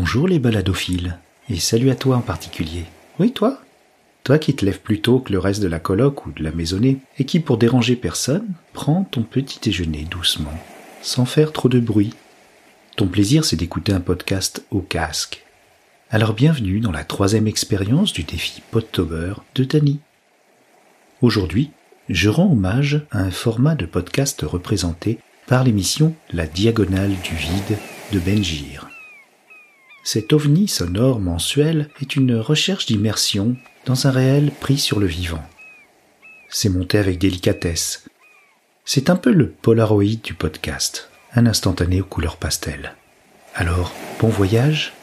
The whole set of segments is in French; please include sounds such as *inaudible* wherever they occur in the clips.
Bonjour les baladophiles, et salut à toi en particulier. Oui, toi? Toi qui te lèves plus tôt que le reste de la coloc ou de la maisonnée, et qui, pour déranger personne, prends ton petit déjeuner doucement, sans faire trop de bruit. Ton plaisir, c'est d'écouter un podcast au casque. Alors bienvenue dans la troisième expérience du défi Podtober de Tani. Aujourd'hui, je rends hommage à un format de podcast représenté par l'émission La Diagonale du Vide de Benjir. Cet ovni sonore mensuel est une recherche d'immersion dans un réel pris sur le vivant. C'est monté avec délicatesse. C'est un peu le Polaroid du podcast, un instantané aux couleurs pastel. Alors, bon voyage?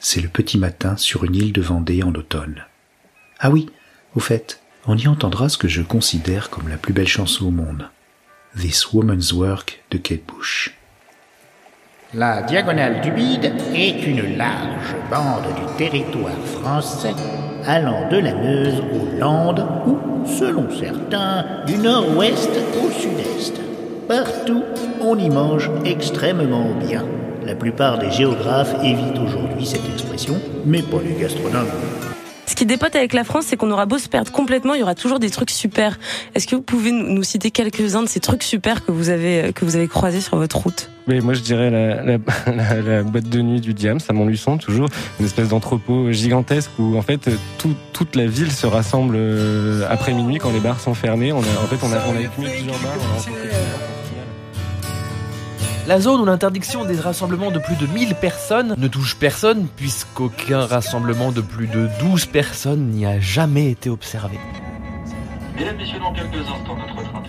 C'est le petit matin sur une île de Vendée en automne. Ah oui, au fait, on y entendra ce que je considère comme la plus belle chanson au monde. This Woman's Work de Kate Bush. La diagonale du bide est une large bande du territoire français allant de la Meuse aux Landes ou, selon certains, du nord-ouest au sud-est. Partout, on y mange extrêmement bien. La plupart des géographes évitent aujourd'hui cette expression, mais pas les gastronomes. Ce qui dépote avec la France, c'est qu'on aura beau se perdre complètement, il y aura toujours des trucs super. Est-ce que vous pouvez nous citer quelques-uns de ces trucs super que vous avez que vous avez croisés sur votre route? Mais moi, je dirais la, la, *laughs* la, la, boîte de nuit du Diams à Montluçon, toujours une espèce d'entrepôt gigantesque où en fait tout, toute la ville se rassemble euh, après minuit quand les bars sont fermés. On a, en fait, on a, on a écumé plusieurs bars. On a la zone où l'interdiction des rassemblements de plus de 1000 personnes ne touche personne puisqu'aucun rassemblement de plus de 12 personnes n'y a jamais été observé. Mesdames, Messieurs, dans quelques instants, notre train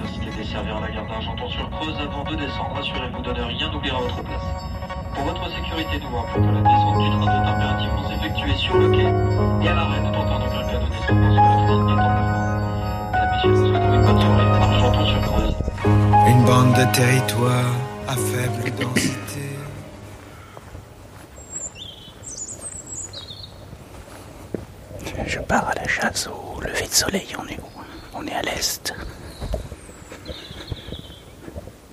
intercité desservira la gare d'Argenton-sur-Creuse avant de descendre. Assurez-vous de ne rien oublier à votre place. Pour votre sécurité, nous rappelons que la descente du train doit impérativement s'effectuer sur le quai et à l'arrêt de tenter en aucun cas de descendre sur votre ligne étant Mesdames, Messieurs, nous souhaitons une bonne soirée. Argenton-sur-Creuse. Une bande de territoire à faible densité. Je pars à la chasse au lever de soleil. On est où? On est à l'est.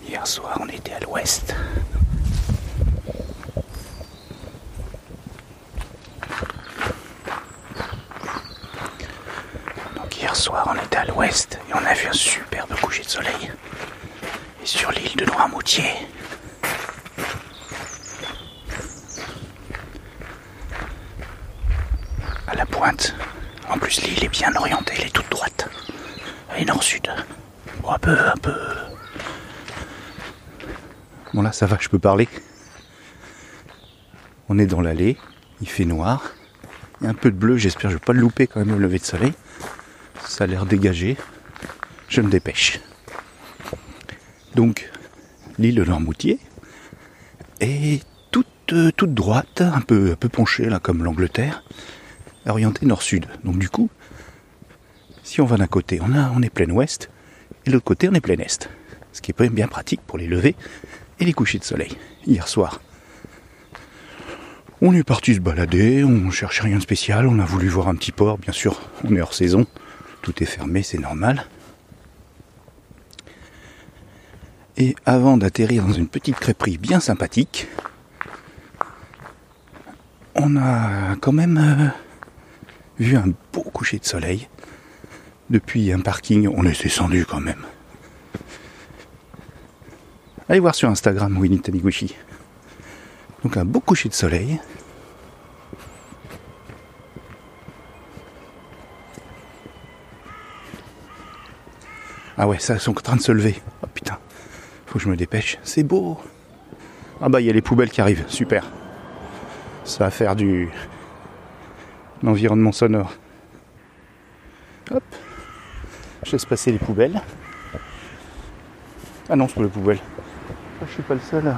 Hier soir, on était à l'ouest. Donc hier soir, on était à l'ouest et on a vu un superbe coucher de soleil. Et sur l'île de Noirmoutier, à la pointe. En plus, l'île est bien orientée, elle est toute droite. Elle est nord-sud. Bon, un peu, un peu. Bon là, ça va, je peux parler. On est dans l'allée, il fait noir. Il y a un peu de bleu, j'espère je vais pas le louper quand même au lever de soleil. Ça a l'air dégagé. Je me dépêche. Donc, l'île de Normoutier est toute, euh, toute droite, un peu, un peu penchée là comme l'Angleterre, orientée nord-sud. Donc du coup, si on va d'un côté, on est plein ouest, et de l'autre côté, on est plein est. Ce qui est bien pratique pour les levées et les couchers de soleil. Hier soir, on est parti se balader, on cherchait rien de spécial, on a voulu voir un petit port, bien sûr, on est hors saison, tout est fermé, c'est normal. Et avant d'atterrir dans une petite crêperie bien sympathique, on a quand même euh, vu un beau coucher de soleil. Depuis un parking, on est descendu quand même. Allez voir sur Instagram Winnie Taniguchi. Donc un beau coucher de soleil. Ah ouais, ça, ils sont en train de se lever. Oh putain, faut que je me dépêche. C'est beau. Ah bah, il y a les poubelles qui arrivent. Super. Ça va faire du. l'environnement sonore. Hop. Je laisse passer les poubelles. Ah non, c'est pas les poubelles. Je suis pas le seul.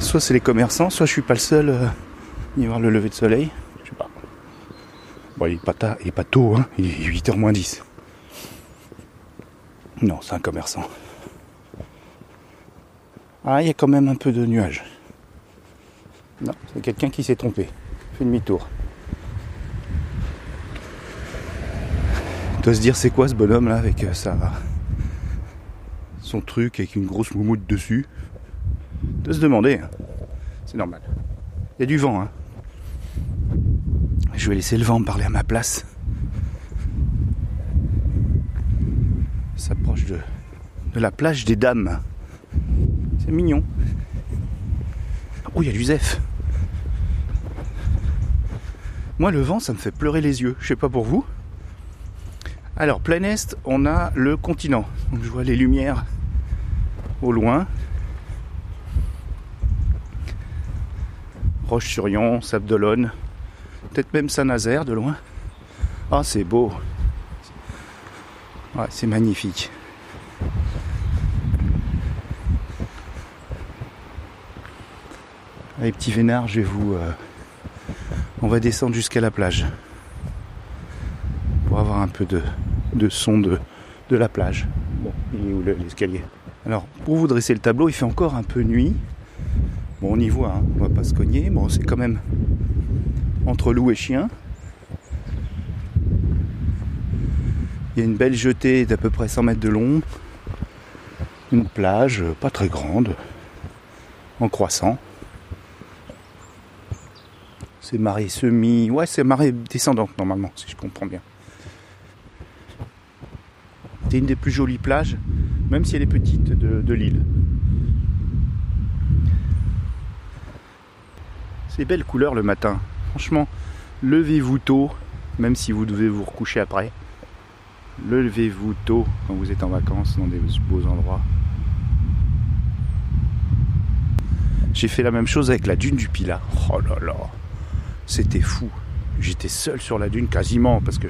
Soit c'est les commerçants, soit je suis pas le seul à y voir le lever de soleil. Je sais pas. Bon, il est pas, tard, il est pas tôt, hein. il est 8h moins 10. Non, c'est un commerçant. Ah, il y a quand même un peu de nuages. Non, c'est quelqu'un qui s'est trompé. Fait demi-tour. Doit se dire c'est quoi ce bonhomme là avec sa son truc avec une grosse moumoute dessus. De se demander. hein. C'est normal. Il y a du vent, hein. Je vais laisser le vent parler à ma place. S'approche de, de la plage des dames. C'est mignon. Oh, il y a du. Moi, le vent, ça me fait pleurer les yeux. Je sais pas pour vous. Alors, plein est, on a le continent. Donc, je vois les lumières au loin. Roche-sur-Yon, Sable d'Olonne, peut-être même Saint-Nazaire de loin. Ah, c'est beau. C'est magnifique. Allez, petit vénard, je vais vous. euh, on va descendre jusqu'à la plage. Pour avoir un peu de, son de, de la plage. Bon, il est où le- l'escalier? Alors, pour vous dresser le tableau, il fait encore un peu nuit. Bon, on y voit, hein, on va pas se cogner. Bon, c'est quand même entre loup et chien. Il y a une belle jetée d'à peu près 100 mètres de long. Une plage euh, pas très grande, en croissant. C'est marée semi. Ouais, c'est marée descendante normalement, si je comprends bien. C'est une des plus jolies plages, même si elle est petite, de, l'île. C'est belles couleurs le matin. Franchement, levez-vous tôt, même si vous devez vous recoucher après. Levez-vous tôt quand vous êtes en vacances dans des beaux endroits. J'ai fait la même chose avec la dune du Pilat. Oh là là, c'était fou. J'étais seul sur la dune quasiment parce que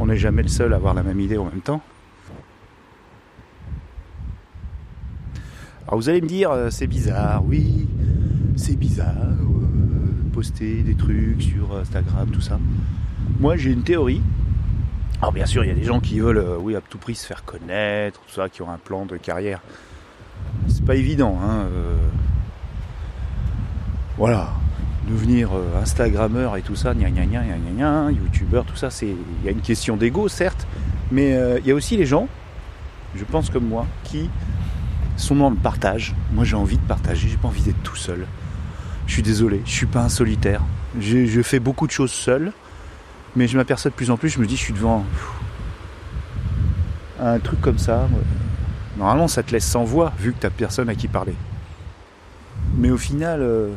on n'est jamais le seul à avoir la même idée en même temps. Alors vous allez me dire, euh, c'est bizarre, oui, c'est bizarre, euh, poster des trucs sur Instagram, tout ça. Moi j'ai une théorie. Alors bien sûr, il y a des gens qui veulent, euh, oui, à tout prix se faire connaître, tout ça, qui ont un plan de carrière. C'est pas évident, hein. Voilà, devenir Instagrammeur et tout ça, gna gna gna gna gna gna, youtubeur, tout ça, c'est il y a une question d'ego certes, mais il y a aussi les gens, je pense comme moi, qui sont dans le partage. Moi j'ai envie de partager, j'ai pas envie d'être tout seul. Je suis désolé, je suis pas un solitaire. Je fais beaucoup de choses seul, mais je m'aperçois de plus en plus, je me dis je suis devant un truc comme ça. Normalement ça te laisse sans voix vu que t'as personne à qui parler. Mais au final, euh,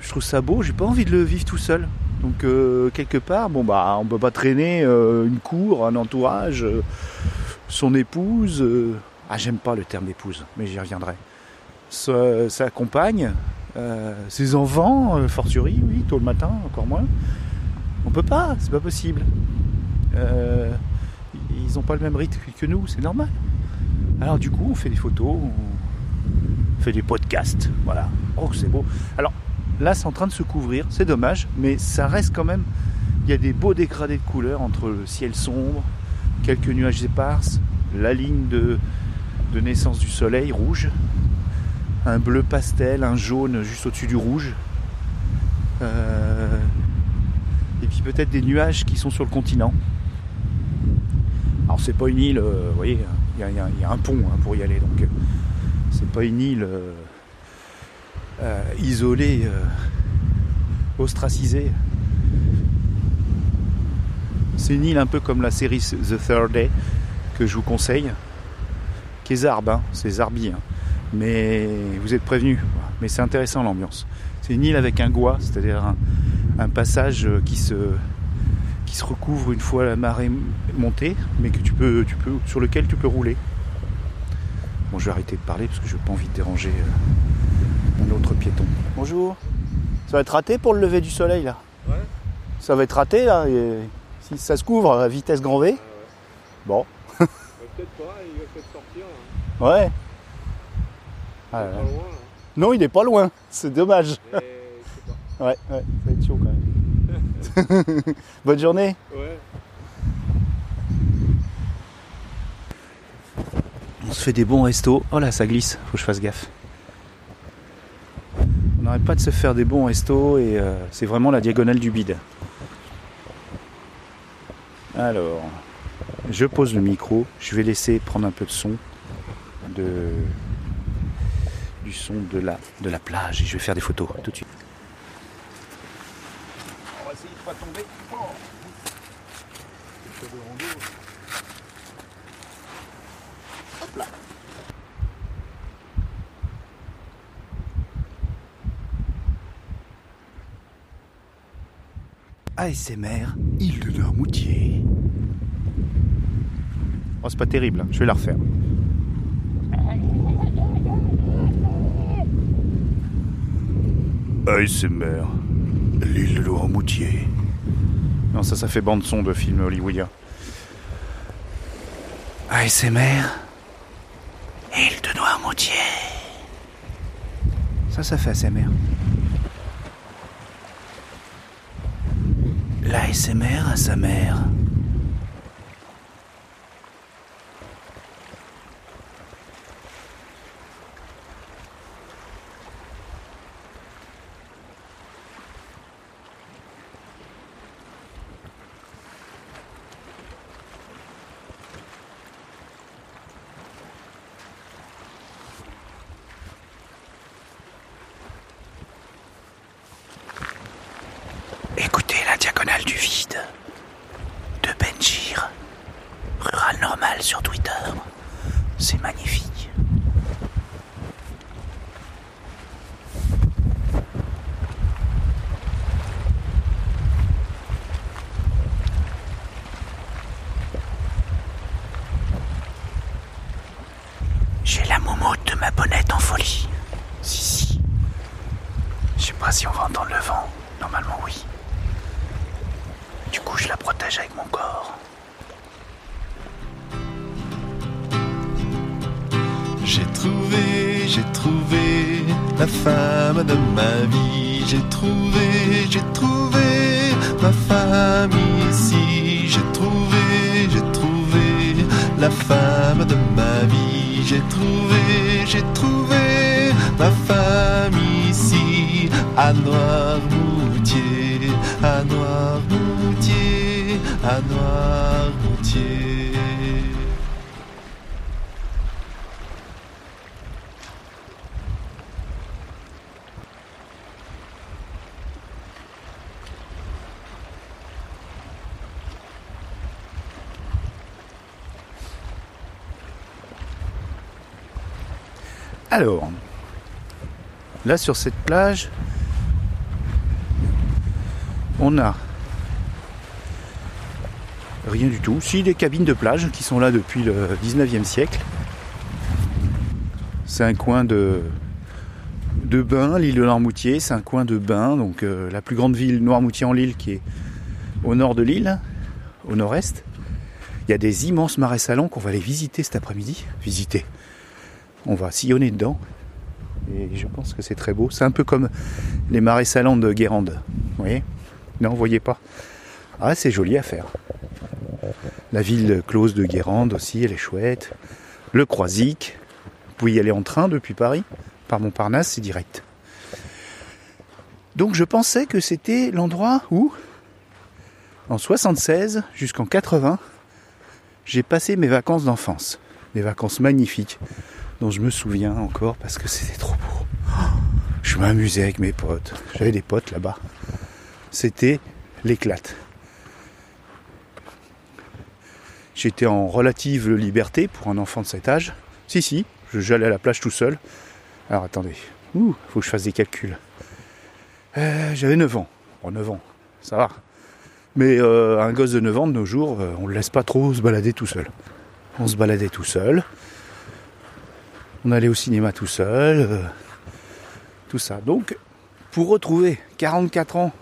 je trouve ça beau, j'ai pas envie de le vivre tout seul. Donc euh, quelque part, bon bah on peut pas traîner euh, une cour, un entourage, son épouse. Ah j'aime pas le terme épouse, mais j'y reviendrai. Sa, compagne, euh, ses enfants, euh, fortiori, oui, tôt le matin, encore moins. On peut pas, c'est pas possible. Euh, ils ont pas le même rythme que nous, c'est normal. Alors du coup, on fait des photos, on fait des podcasts, voilà. Oh, c'est beau. Alors là, c'est en train de se couvrir, c'est dommage, mais ça reste quand même. Il y a des beaux dégradés de couleurs entre le ciel sombre, quelques nuages éparses, la ligne de, de naissance du soleil rouge, un bleu pastel, un jaune juste au-dessus du rouge. Euh, et puis peut-être des nuages qui sont sur le continent. Alors c'est pas une île, euh, vous voyez, il y, a- un pont hein, pour y aller, donc euh, c'est pas une île isolée, ostracisée. C'est une île un peu comme la série The Third Day que je vous conseille, qui est zarbe, hein, c'est zarbi, hein. mais vous êtes prévenus. Mais c'est intéressant l'ambiance. C'est une île avec un goa, c'est-à-dire un, un passage qui se, qui se recouvre une fois la marée montée, mais que tu peux, tu peux, sur lequel tu peux rouler. Bon, je vais arrêter de parler parce que je n'ai pas envie de déranger euh, un autre piéton. Bonjour. Ça va être raté pour le lever du soleil là? Ouais. Ça va être raté là et Si ça se couvre à vitesse grand V? Bon. *laughs* Peut-être pas, va peut-être sortir. hein. Ouais. Ah. Pas loin. hein. Non, il est pas loin. C'est dommage. Pas. *laughs* Ouais, ouais, ça va être chaud quand même. *laughs* Bonne journée. Ouais. On se fait des bons restos. Oh là, ça glisse. Faut que je fasse gaffe. On n'arrête pas de se faire des bons restos et euh, c'est vraiment la diagonale du bide. Alors, je pose le micro. Je vais laisser prendre un peu de son de du son de la de la plage et je vais faire des photos tout de suite. Hop là. ASMR, île de Noirmoutier. Oh, c'est pas terrible, hein. je vais la refaire. ASMR, l'île de Noirmoutier. Non, ça, ça fait bande-son de film hollywoodien. ASMR, île de Noirmoutier. Ça, ça fait ASMR. L'ASMR à sa mère. Écoutez la diagonale du vide de Benjir, rural normal sur Twitter. C'est magnifique. J'ai la moumoute de ma bonnette en folie. Si, si. Je sais pas si on va entendre le vent. Normalement, oui. Du coup, je la protège avec mon corps. J'ai trouvé, j'ai trouvé la femme de ma vie. J'ai trouvé, j'ai trouvé ma femme ici. J'ai trouvé, j'ai trouvé la femme de ma vie. J'ai trouvé, j'ai trouvé ma femme ici. À Noirmoutier, à Noirmoutier, à Noirmoutier. Alors, là sur cette plage, on a rien du tout. Si des cabines de plage qui sont là depuis le 19e siècle. C'est un coin de, de bain, l'île de Noirmoutier, c'est un coin de bain, donc euh, la plus grande ville Noirmoutier en l'île qui est au nord de l'île, au nord-est. Il y a des immenses marais salants qu'on va aller visiter cet après-midi. Visiter. On va sillonner dedans. Et je pense que c'est très beau. C'est un peu comme les marais salants de Guérande. Vous voyez? Non, vous voyez pas Ah, c'est joli à faire. La ville close de Guérande aussi, elle est chouette. Le Croisic. Vous pouvez y aller en train depuis Paris. Par Montparnasse, c'est direct. Donc je pensais que c'était l'endroit où, en 76 jusqu'en 80, j'ai passé mes vacances d'enfance. Des vacances magnifiques dont je me souviens encore parce que c'était trop beau. *gasps* Je m'amusais avec mes potes. J'avais des potes là-bas. C'était l'éclate. J'étais en relative liberté pour un enfant de cet âge. Si, si, j'allais à la plage tout seul. Alors attendez, Ouh, faut que je fasse des calculs. Euh, J'avais 9 ans. Bon, 9 ans, ça va. Mais euh, un gosse de 9 ans de nos jours, euh, on le laisse pas trop se balader tout seul. On se baladait tout seul. On allait au cinéma tout seul. euh, tout ça. Donc, pour retrouver 44 ans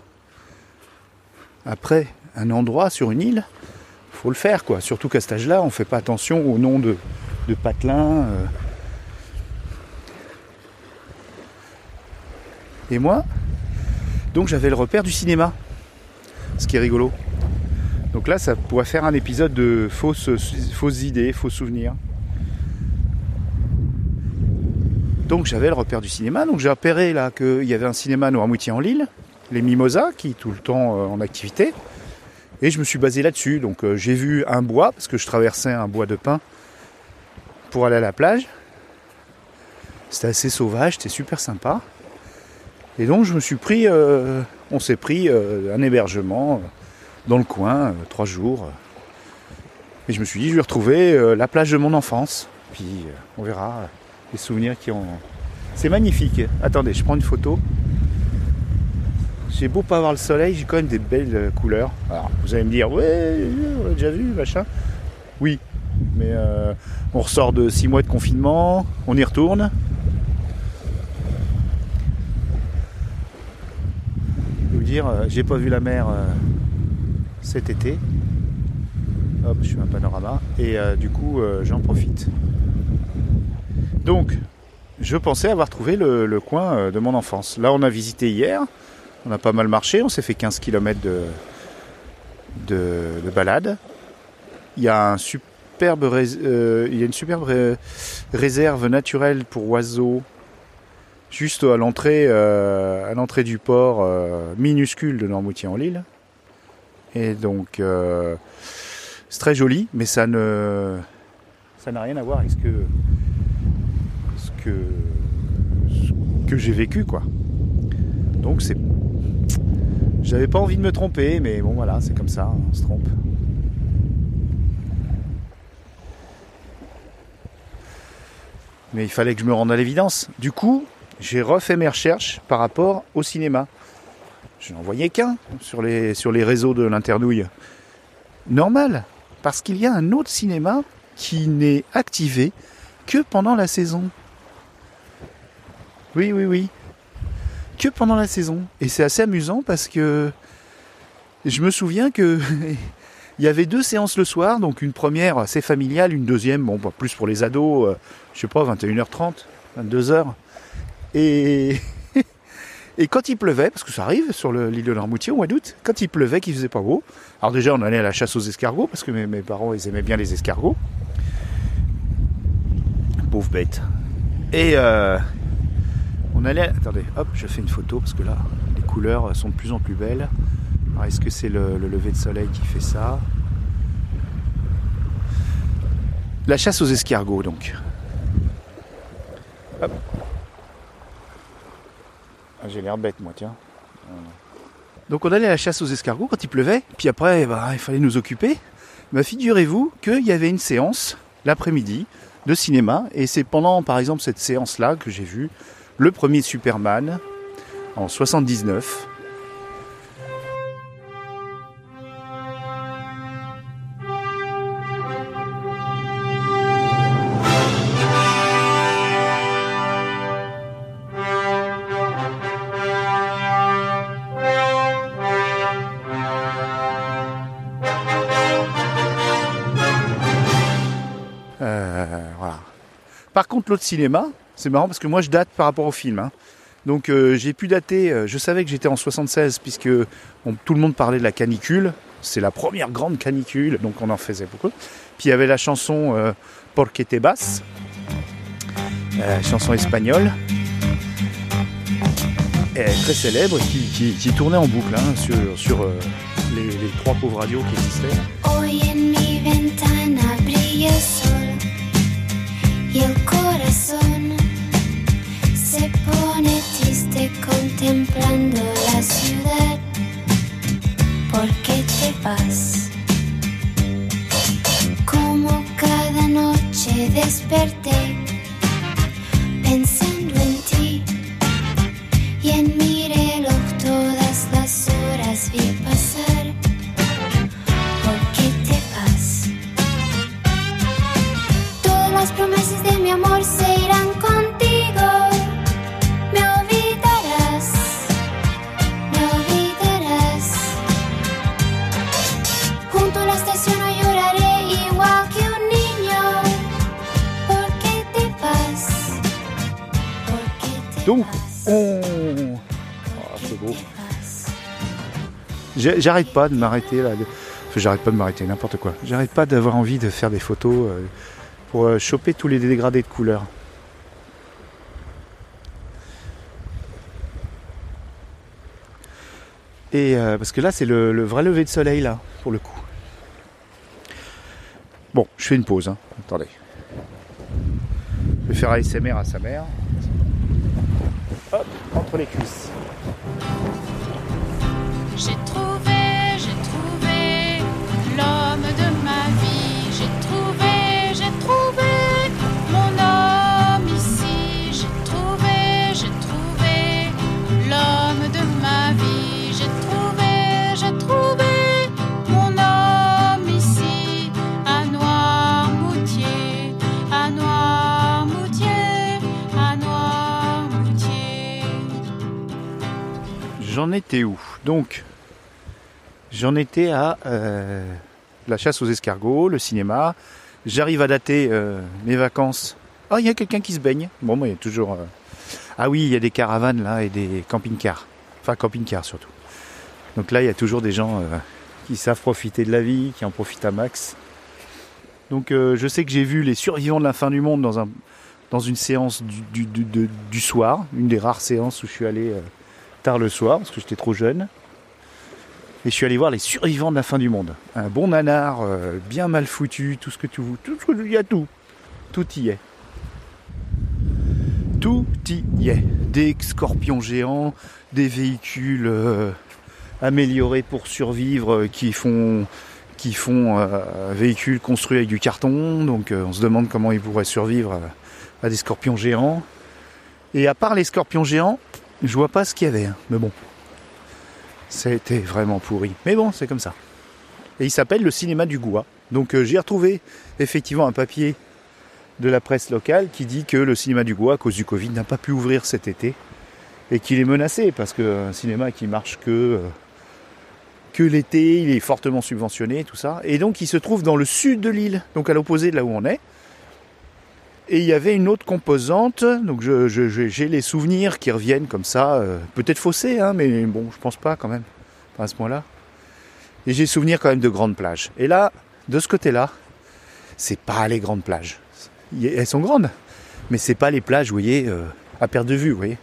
après un endroit sur une île, faut le faire quoi. Surtout qu'à cet âge-là, on fait pas attention au nom de, de patelin. euh. Et moi, donc j'avais le repère du cinéma. Ce qui est rigolo. Donc là, ça pourrait faire un épisode de fausses, fausses idées, faux souvenirs. Donc j'avais le repère du cinéma, donc j'ai repéré là qu'il y avait un cinéma Noirmoutier en Lille, les Mimosas, qui est tout le temps euh, en activité. Et je me suis basé là-dessus. Donc euh, j'ai vu un bois, parce que je traversais un bois de pin pour aller à la plage. C'était assez sauvage, c'était super sympa. Et donc je me suis pris, euh, on s'est pris un hébergement dans le coin, trois jours. Et je me suis dit, je vais retrouver la plage de mon enfance. Puis on verra souvenirs qui ont. C'est magnifique. Attendez, je prends une photo. J'ai beau pas avoir le soleil, j'ai quand même des belles euh, couleurs. Alors vous allez me dire, ouais, on l'a déjà vu, machin. Oui, mais euh, on ressort de six mois de confinement, on y retourne. Je vais vous dire, euh, j'ai pas vu la mer cet été. Hop, je suis un panorama. Et du coup, j'en profite. Donc, je pensais avoir trouvé le, coin euh, de mon enfance. Là, on a visité hier. On a pas mal marché. On s'est fait 15 km de, de, de balade. Il y a euh, une superbe ré- réserve naturelle pour oiseaux juste à l'entrée euh, du port minuscule de Normoutier-en-Lille. Et donc c'est très joli, mais ça ne ça n'a rien à voir avec ce que que j'ai vécu quoi. Donc c'est j'avais pas envie de me tromper, mais bon voilà, c'est comme ça, on se trompe. Mais il fallait que je me rende à l'évidence. Du coup, j'ai refait mes recherches par rapport au cinéma. Je n'en voyais qu'un sur les, sur les réseaux de l'internouille. Normal, parce qu'il y a un autre cinéma qui n'est activé que pendant la saison. Oui, oui, oui. Que pendant la saison. Et c'est assez amusant parce que je me souviens que *laughs* il y avait deux séances le soir, donc une première assez familiale, une deuxième, bon, bah, plus pour les ados, euh, je sais pas, 21h30, 22h. Et, *laughs* et quand il pleuvait, parce que ça arrive sur le- l'île de Normoutier au mois d'août, quand il pleuvait, qu'il faisait pas beau, alors déjà on allait à la chasse aux escargots, parce que mes, mes parents ils aimaient bien les escargots. Pauvre bête. Et euh, on allait. Attendez, hop, je fais une photo parce que là, les couleurs sont de plus en plus belles. Alors, est-ce que c'est le, le lever de soleil qui fait ça? La chasse aux escargots, donc. Hop. Ah, J'ai l'air bête, moi, tiens. Donc, on allait à la chasse aux escargots quand il pleuvait. Puis après, bah, il fallait nous occuper. Bah, figurez-vous qu'il y avait une séance l'après-midi de cinéma. Et c'est pendant, par exemple, cette séance-là que j'ai vu le premier Superman en 79. Euh, voilà. Par contre, l'autre cinéma, c'est marrant parce que moi je date par rapport au film. hein. Donc euh, j'ai pu dater, euh, je savais que j'étais en 76 puisque tout le monde parlait de la canicule. C'est la première grande canicule, donc on en faisait beaucoup. Puis il y avait la chanson euh, Porque te vas, euh, chanson espagnole, très célèbre, qui, qui- tournait en boucle hein, sur, les, trois pauvres radios qui existaient. Contemplando la ciudad. ¿Por qué te vas? Como cada noche desperté pensando en ti y en mi J'arrête pas de m'arrêter là. Enfin, j'arrête pas de m'arrêter, n'importe quoi. J'arrête pas d'avoir envie de faire des photos euh, pour euh, choper tous les dégradés de couleurs. Et euh, parce que là, c'est le, le vrai lever de soleil là, pour le coup. Bon, je fais une pause. hein. Attendez. Je vais faire ASMR à sa mère. Hop, entre les cuisses. J'ai trouvé, j'ai trouvé l'homme de ma vie. J'ai trouvé, j'ai trouvé mon homme ici. J'ai trouvé, j'ai trouvé l'homme de ma vie. J'ai trouvé, j'ai trouvé mon homme ici. À Noirmoutier, à Noirmoutier, à Noirmoutier. J'en étais où? Donc, j'en étais à euh, la chasse aux escargots, le cinéma. J'arrive à dater euh, mes vacances. Ah, il y a quelqu'un qui se baigne. Bon, moi, il y a toujours. euh, Ah oui, il y a des caravanes là et des camping-cars. Enfin, camping-cars surtout. Donc là, il y a toujours des gens qui savent profiter de la vie, qui en profitent à max. Donc, je sais que j'ai vu les survivants de la fin du monde dans, un, dans une séance du, du soir, une des rares séances où je suis allé. Tard le soir parce que j'étais trop jeune. Et je suis allé voir les survivants de la fin du monde. Un bon nanar, euh, bien mal foutu, tout ce que tu veux. Tout ce que il y a tout. Tout y est. Tout y est. Des scorpions géants, des véhicules euh, améliorés pour survivre euh, qui font qui font véhicules construits avec du carton. Donc on se demande comment ils pourraient survivre à des scorpions géants. Et à part les scorpions géants, je vois pas ce qu'il y avait, hein, mais bon. C'était vraiment pourri. Mais bon, c'est comme ça. Et il s'appelle le cinéma du Goua. Donc euh, j'ai retrouvé effectivement un papier de la presse locale qui dit que le cinéma du Goua, à cause du Covid, n'a pas pu ouvrir cet été. Et qu'il est menacé parce qu'un cinéma qui marche que, euh, que l'été, il est fortement subventionné, tout ça. Et donc il se trouve dans le sud de l'île, donc à l'opposé de là où on est. Et il y avait une autre composante, donc j'ai les souvenirs qui reviennent comme ça, euh, peut-être faussés, hein, mais bon, je pense pas quand même, à ce point-là. Et j'ai souvenir quand même de grandes plages. Et là, de ce côté-là, c'est pas les grandes plages. Elles sont grandes, mais c'est pas les plages, vous voyez, euh, à perte de vue, vous voyez.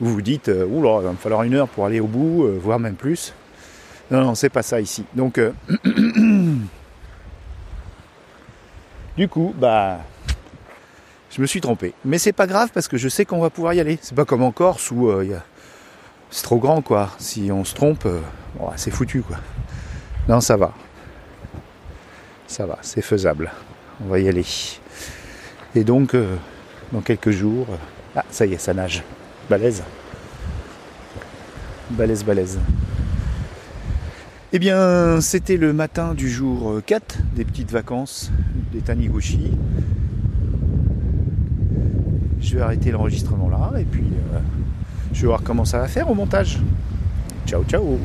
Vous vous dites, euh, oula, il va me falloir une heure pour aller au bout, voire même plus. Non, non, c'est pas ça ici. Donc, *clears throat* du coup, bah, je me suis trompé. Mais c'est pas grave parce que je sais qu'on va pouvoir y aller. C'est pas comme en Corse où euh, c'est trop grand quoi. Si on se trompe, euh, c'est foutu quoi. Non, ça va. Ça va, c'est faisable. On va y aller. Et donc, euh, dans quelques jours. Ah, ça y est, ça nage. Balèze. Balèze, balèze. Eh bien, c'était le matin du jour euh, 4 des petites vacances des Taniguchi. Je vais arrêter l'enregistrement là et puis euh, je vais voir comment ça va faire au montage. Ciao ciao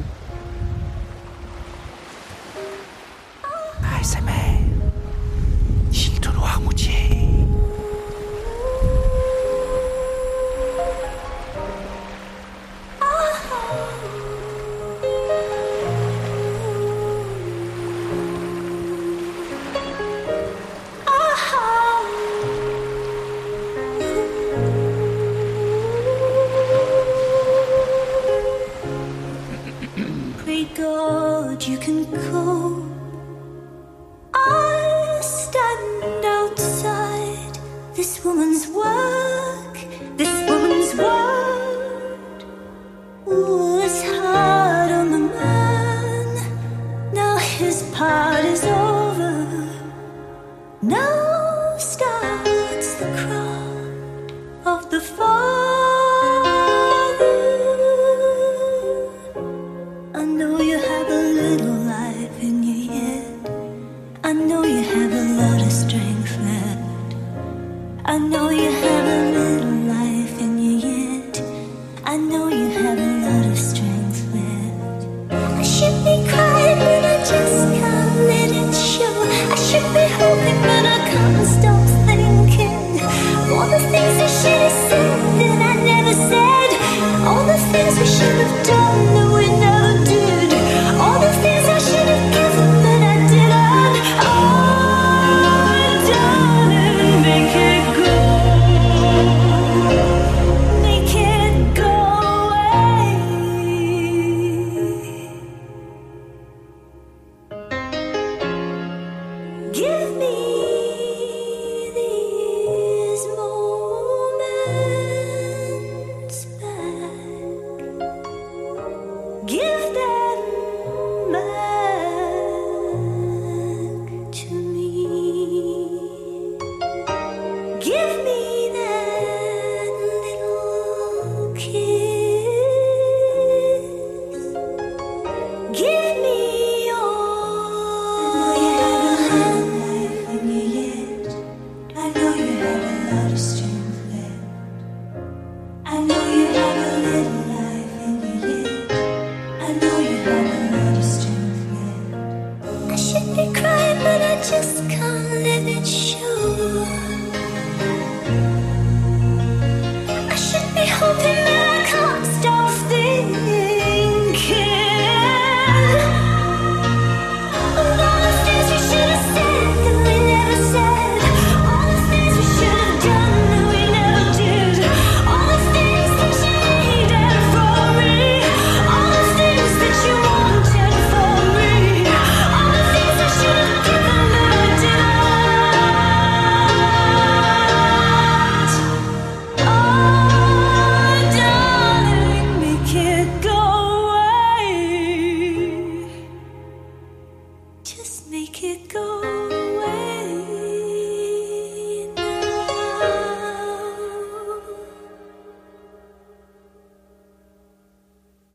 I know you Give me